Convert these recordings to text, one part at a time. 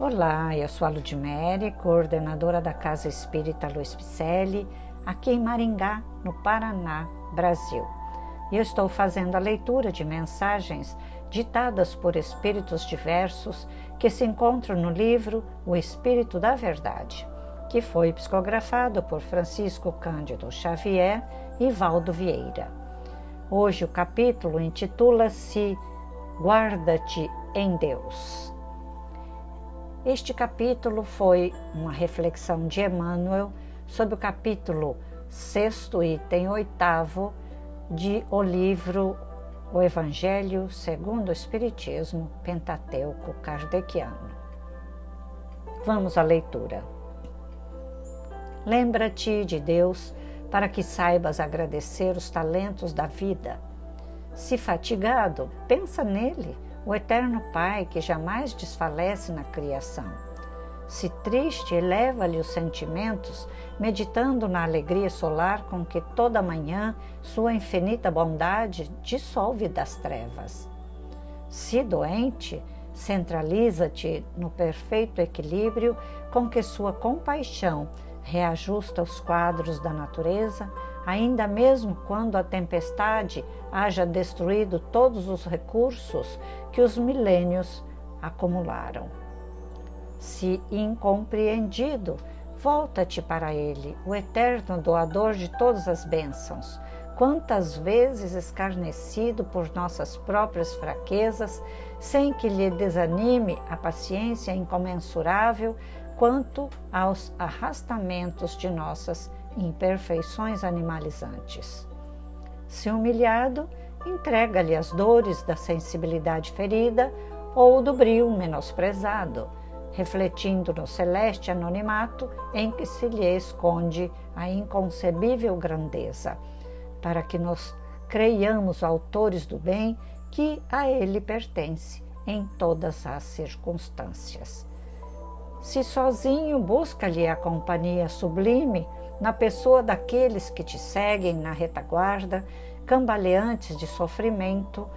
Olá, eu sou a Ludmere, coordenadora da Casa Espírita Luiz Picelli, aqui em Maringá, no Paraná, Brasil. E eu estou fazendo a leitura de mensagens ditadas por espíritos diversos que se encontram no livro O Espírito da Verdade, que foi psicografado por Francisco Cândido Xavier e Valdo Vieira. Hoje o capítulo intitula-se Guarda-te em Deus. Este capítulo foi uma reflexão de Emmanuel sobre o capítulo sexto item oitavo de o livro O Evangelho segundo o Espiritismo Pentateuco Kardeciano. Vamos à leitura. Lembra-te de Deus para que saibas agradecer os talentos da vida. Se fatigado, pensa nele o eterno Pai que jamais desfalece na criação. Se triste, eleva-lhe os sentimentos, meditando na alegria solar com que toda manhã sua infinita bondade dissolve das trevas. Se doente, centraliza-te no perfeito equilíbrio com que sua compaixão reajusta os quadros da natureza, ainda mesmo quando a tempestade haja destruído todos os recursos que os milênios acumularam. Se incompreendido, volta-te para Ele, o eterno doador de todas as bênçãos. Quantas vezes escarnecido por nossas próprias fraquezas, sem que lhe desanime a paciência incomensurável quanto aos arrastamentos de nossas imperfeições animalizantes. Se humilhado, entrega-lhe as dores da sensibilidade ferida ou do brio menosprezado, refletindo no celeste anonimato em que se lhe esconde a inconcebível grandeza, para que nos creiamos autores do bem que a ele pertence em todas as circunstâncias. Se sozinho busca-lhe a companhia sublime na pessoa daqueles que te seguem na retaguarda, cambaleantes de sofrimento,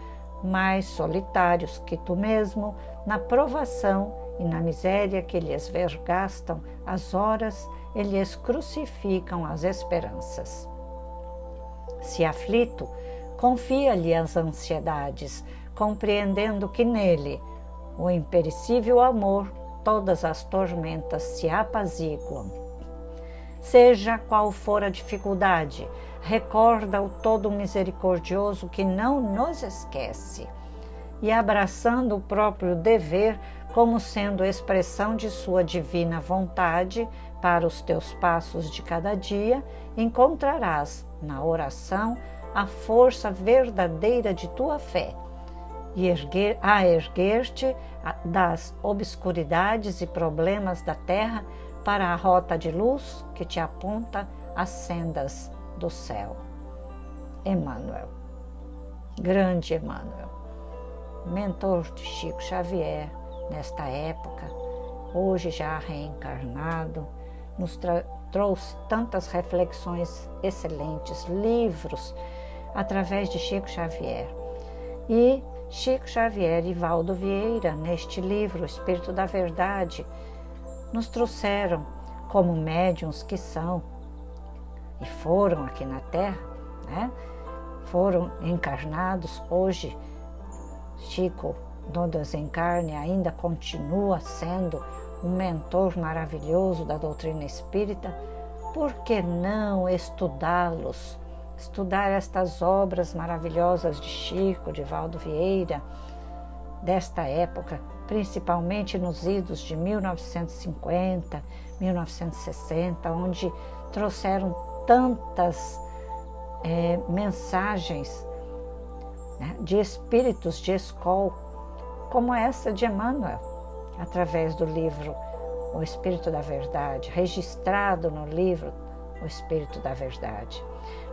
mais solitários que tu mesmo, na provação e na miséria que lhes vergastam as horas e lhes crucificam as esperanças. Se aflito, confia-lhe as ansiedades, compreendendo que nele o imperecível amor todas as tormentas se apaziguam. Seja qual for a dificuldade, recorda o Todo Misericordioso que não nos esquece e abraçando o próprio dever como sendo expressão de sua divina vontade para os teus passos de cada dia, encontrarás na oração a força verdadeira de tua fé e erguer, a erguer-te das obscuridades e problemas da terra para a rota de luz que te aponta às sendas do céu. Emmanuel, grande Emmanuel, mentor de Chico Xavier nesta época, hoje já reencarnado, nos trouxe tantas reflexões excelentes, livros através de Chico Xavier. E Chico Xavier e Valdo Vieira, neste livro, Espírito da Verdade, nos trouxeram como médiums que são e foram aqui na Terra, né? foram encarnados. Hoje, Chico, no desencarne, ainda continua sendo um mentor maravilhoso da doutrina espírita. Por que não estudá-los? estudar estas obras maravilhosas de Chico, de Valdo Vieira, desta época, principalmente nos idos de 1950, 1960, onde trouxeram tantas é, mensagens né, de espíritos de escola, como essa de Emmanuel, através do livro O Espírito da Verdade, registrado no livro O Espírito da Verdade.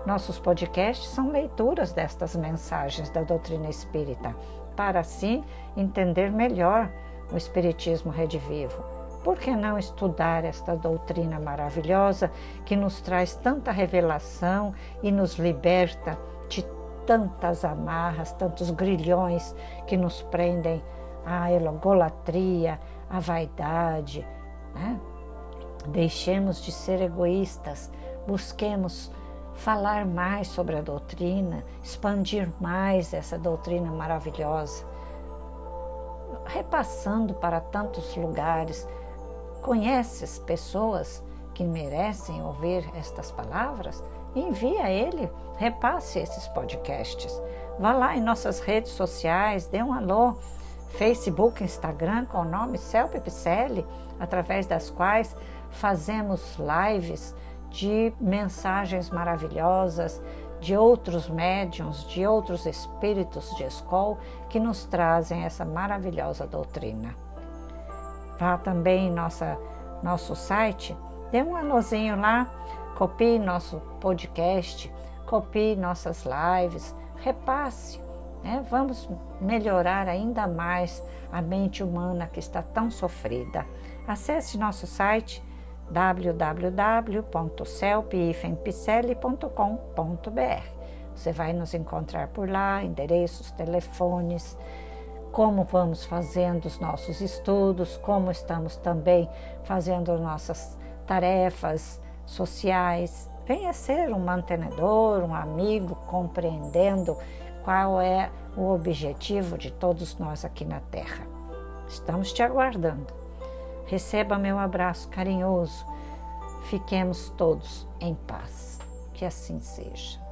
Nossos podcasts são leituras destas mensagens da doutrina espírita, para assim entender melhor o Espiritismo Redivivo. Por que não estudar esta doutrina maravilhosa que nos traz tanta revelação e nos liberta de tantas amarras, tantos grilhões que nos prendem à egolatria, a vaidade, né? Deixemos de ser egoístas, busquemos falar mais sobre a doutrina, expandir mais essa doutrina maravilhosa, repassando para tantos lugares. Conheces pessoas que merecem ouvir estas palavras? Envie a ele, repasse esses podcasts. Vá lá em nossas redes sociais, dê um alô, Facebook, Instagram, com o nome Celpe Picelli, através das quais fazemos lives de mensagens maravilhosas de outros médiums, de outros espíritos de escola que nos trazem essa maravilhosa doutrina. Vá também em nossa, nosso site, dê um alôzinho lá, copie nosso podcast, copie nossas lives, repasse. Né? Vamos melhorar ainda mais a mente humana que está tão sofrida. Acesse nosso site www.celpifempicele.com.br. Você vai nos encontrar por lá, endereços, telefones, como vamos fazendo os nossos estudos, como estamos também fazendo nossas tarefas sociais. Venha ser um mantenedor, um amigo, compreendendo qual é o objetivo de todos nós aqui na Terra. Estamos te aguardando. Receba meu abraço carinhoso. Fiquemos todos em paz. Que assim seja.